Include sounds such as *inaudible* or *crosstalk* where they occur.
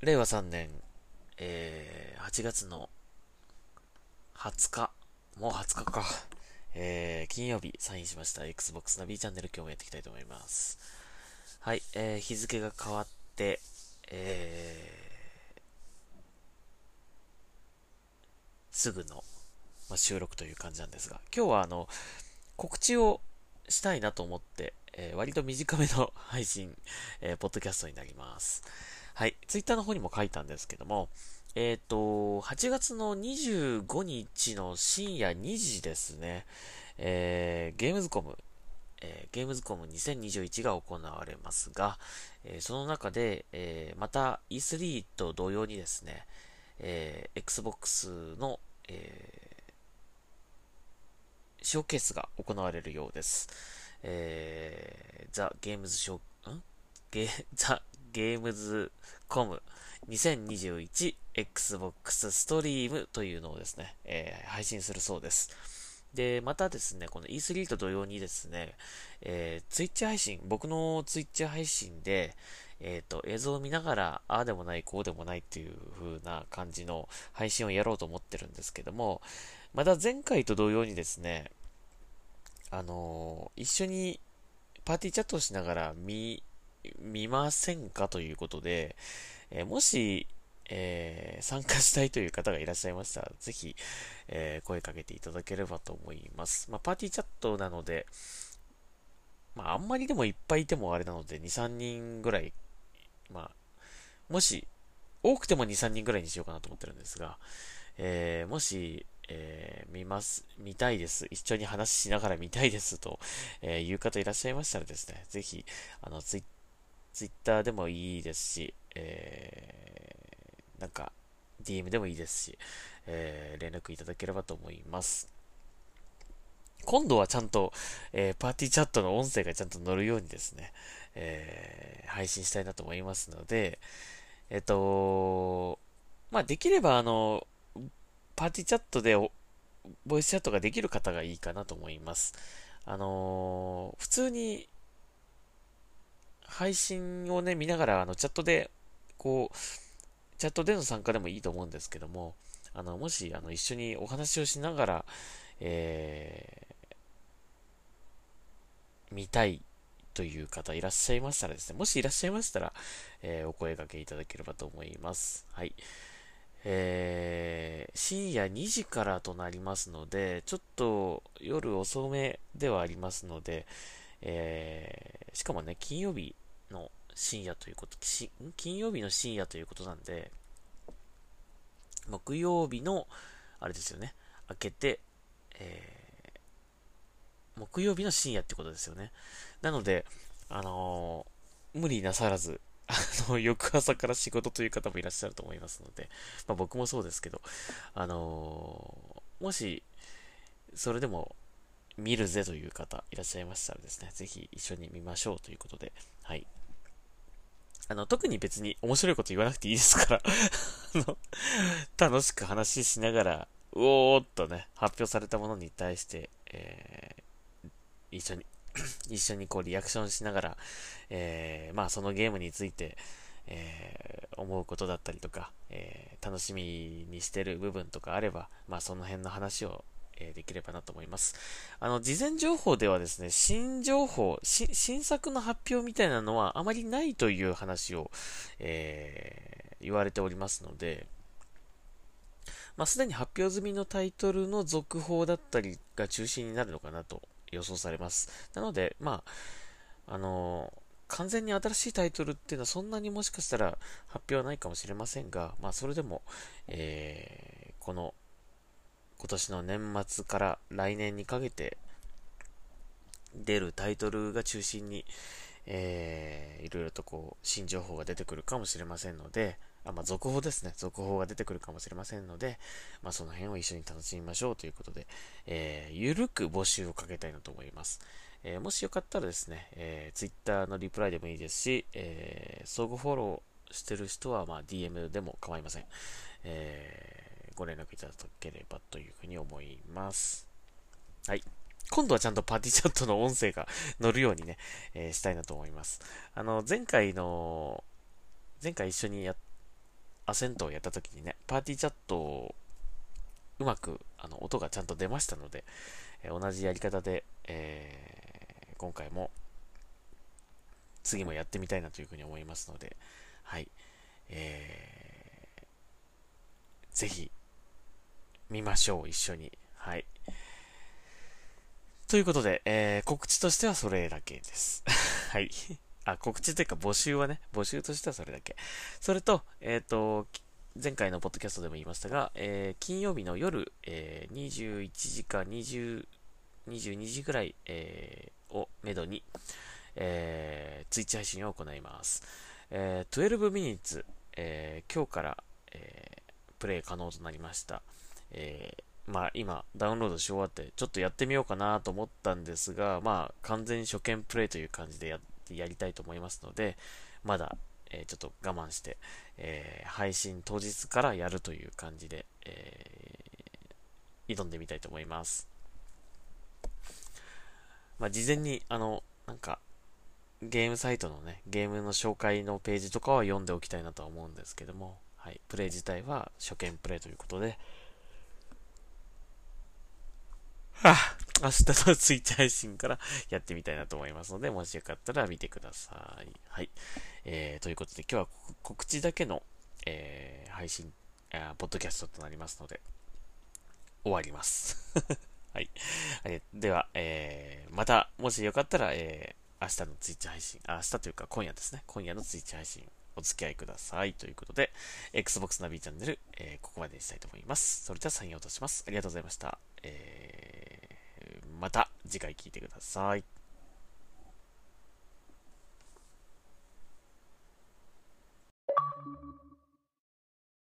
令和3年、えー、8月の20日、もう20日か、えー、金曜日サインしました Xbox ナビチャンネル今日もやっていきたいと思います。はい、えー、日付が変わって、えー、すぐの、まあ、収録という感じなんですが、今日はあの、告知をしたいなと思って、えー、割と短めの配信、えー、ポッドキャストになります。はい。ツイッターの方にも書いたんですけども、えっ、ー、と、8月の25日の深夜2時ですね、えー、ゲームズコム、えー、ゲームズコム2021が行われますが、えー、その中で、えー、また E3 と同様にですね、えー、Xbox の、えー、ショーケースが行われるようです。えー、ザ・ゲームズショー、ん？ゲ、ザ・ゲームズコム 2021Xbox ストリームというのをですね、えー、配信するそうです。で、またですね、この E3 と同様にですね、えー、Twitch 配信、僕の Twitch 配信で、えっ、ー、と、映像を見ながら、ああでもない、こうでもないっていう風な感じの配信をやろうと思ってるんですけども、また前回と同様にですね、あのー、一緒にパーティーチャットをしながら見見ませんかということで、えー、もし、えー、参加したいという方がいらっしゃいましたら、ぜひ、えー、声かけていただければと思います。まあ、パーティーチャットなので、まあ、あんまりでもいっぱいいてもあれなので、2、3人ぐらい、まあ、もし、多くても2、3人ぐらいにしようかなと思ってるんですが、えー、もし、えー、見ます、見たいです。一緒に話しながら見たいですと、えー、いう方いらっしゃいましたらですね、ぜひ、あの、ツイッツイッターでもいいですし、えー、なんか、DM でもいいですし、えー、連絡いただければと思います。今度はちゃんと、えー、パーティーチャットの音声がちゃんと乗るようにですね、えー、配信したいなと思いますので、えっ、とまあ、できれば、あの、パーティーチャットでボイスチャットができる方がいいかなと思います。あの普通に配信をね、見ながら、あの、チャットで、こう、チャットでの参加でもいいと思うんですけども、あの、もし、あの、一緒にお話をしながら、えー、見たいという方いらっしゃいましたらですね、もしいらっしゃいましたら、えー、お声掛けいただければと思います。はい。えー、深夜2時からとなりますので、ちょっと夜遅めではありますので、えー、しかもね、金曜日の深夜ということ、金曜日の深夜ということなんで、木曜日の、あれですよね、明けて、えー、木曜日の深夜ってことですよね。なので、あのー、無理なさらず、あの、*laughs* 翌朝から仕事という方もいらっしゃると思いますので、まあ僕もそうですけど、あのー、もし、それでも見るぜという方いらっしゃいましたらですね、ぜひ一緒に見ましょうということで、はい。あの、特に別に面白いこと言わなくていいですから。*laughs* あの、楽しく話しながら、うおーっとね、発表されたものに対して、えー、一緒に *clears throat* 一緒にこうリアクションしながら、えー、まあそのゲームについて、えー、思うことだったりとか、えー、楽しみにしてる部分とかあれば、まあその辺の話をえできればなと思います。あの、事前情報ではですね、新情報、新作の発表みたいなのはあまりないという話を、えー、言われておりますので、まあ、すでに発表済みのタイトルの続報だったりが中心になるのかなと予想されます。なので、まあ、あの完全に新しいタイトルっていうのはそんなにもしかしたら発表はないかもしれませんが、まあ、それでも、えー、この今年の年末から来年にかけて出るタイトルが中心に、えー、いろいろとこう、新情報が出てくるかもしれませんので、あまあ、続報ですね。続報が出てくるかもしれませんので、まあ、その辺を一緒に楽しみましょうということで、えー、ゆるく募集をかけたいなと思います。えー、もしよかったらですね、えー、Twitter のリプライでもいいですし、えー、相互フォローしてる人は、まあ、DM でも構いません。えーご連絡いただければというふうに思います。はい。今度はちゃんとパーティーチャットの音声が乗るようにね、えー、したいなと思います。あの、前回の、前回一緒にやアセントをやった時にね、パーティーチャットをうまくあの音がちゃんと出ましたので、え同じやり方で、えー、今回も次もやってみたいなというふうに思いますので、はい。えー、ぜひ、見ましょう、一緒に。はい。ということで、えー、告知としてはそれだけです。*laughs* はい。あ、告知というか募集はね、募集としてはそれだけ。それと、えっ、ー、と、前回のポッドキャストでも言いましたが、えー、金曜日の夜、えー、21時か20、22時ぐらい、えー、をめどに、えー、ツイッチ配信を行います。えー、12 minutes、えー、今日から、えー、プレイ可能となりました。えー、まあ今、ダウンロードし終わって、ちょっとやってみようかなと思ったんですが、まあ完全に初見プレイという感じでややりたいと思いますので、まだ、えー、ちょっと我慢して、えー、配信当日からやるという感じで、え、挑んでみたいと思います。まあ、事前に、あの、なんか、ゲームサイトのね、ゲームの紹介のページとかは読んでおきたいなとは思うんですけども、はい、プレイ自体は初見プレイということで、はあ、明日のツイッチ配信からやってみたいなと思いますので、もしよかったら見てください。はい。えー、ということで今日は告知だけの、えー、配信、あポッドキャストとなりますので、終わります。*laughs* はい。では、えー、また、もしよかったら、えー、明日のツイッチ配信、明日というか今夜ですね、今夜のツイッチ配信、お付き合いください。ということで、Xbox ナビチャンネル、えー、ここまでにしたいと思います。それでは、サインを落とします。ありがとうございました。えー、次回聞いてください。